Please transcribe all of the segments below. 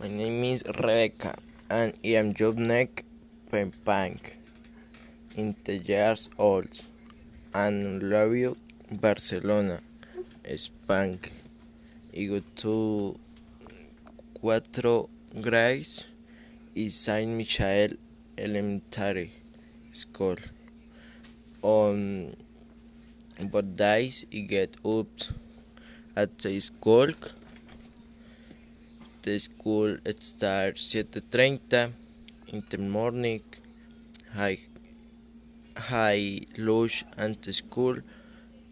My name is Rebecca and I am Jobnek Pempank, in the years old, and love you, Barcelona, Spain. I go to Cuatro Grace y Saint Michael Elementary School. On both days, I get up at the school. The school starts 7.30 in the morning. High, high lunch at the school,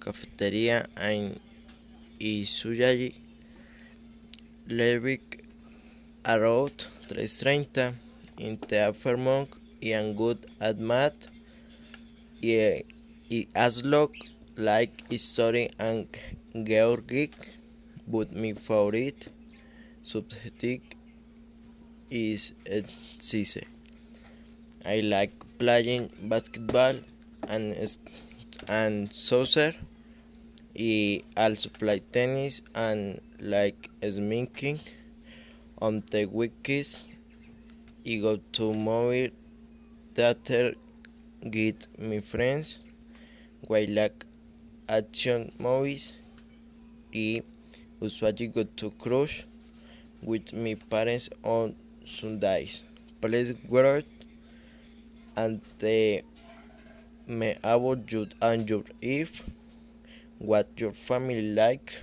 cafeteria and usually leaving around 3.30 in the afternoon. I am good at math. I, I as like history and geography, but my favorite subject is science. I like playing basketball and and soccer. I also play tennis and like smoking. On the weekends, I go to movie theater with my friends. We like action movies. I usually go to cruise with my parents on Sundays. Please write and the me about you and your if what your family like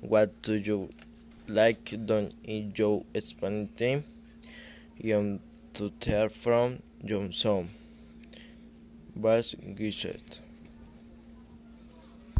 what do you like don't enjoy spending time you to tell from your son Bas Gishet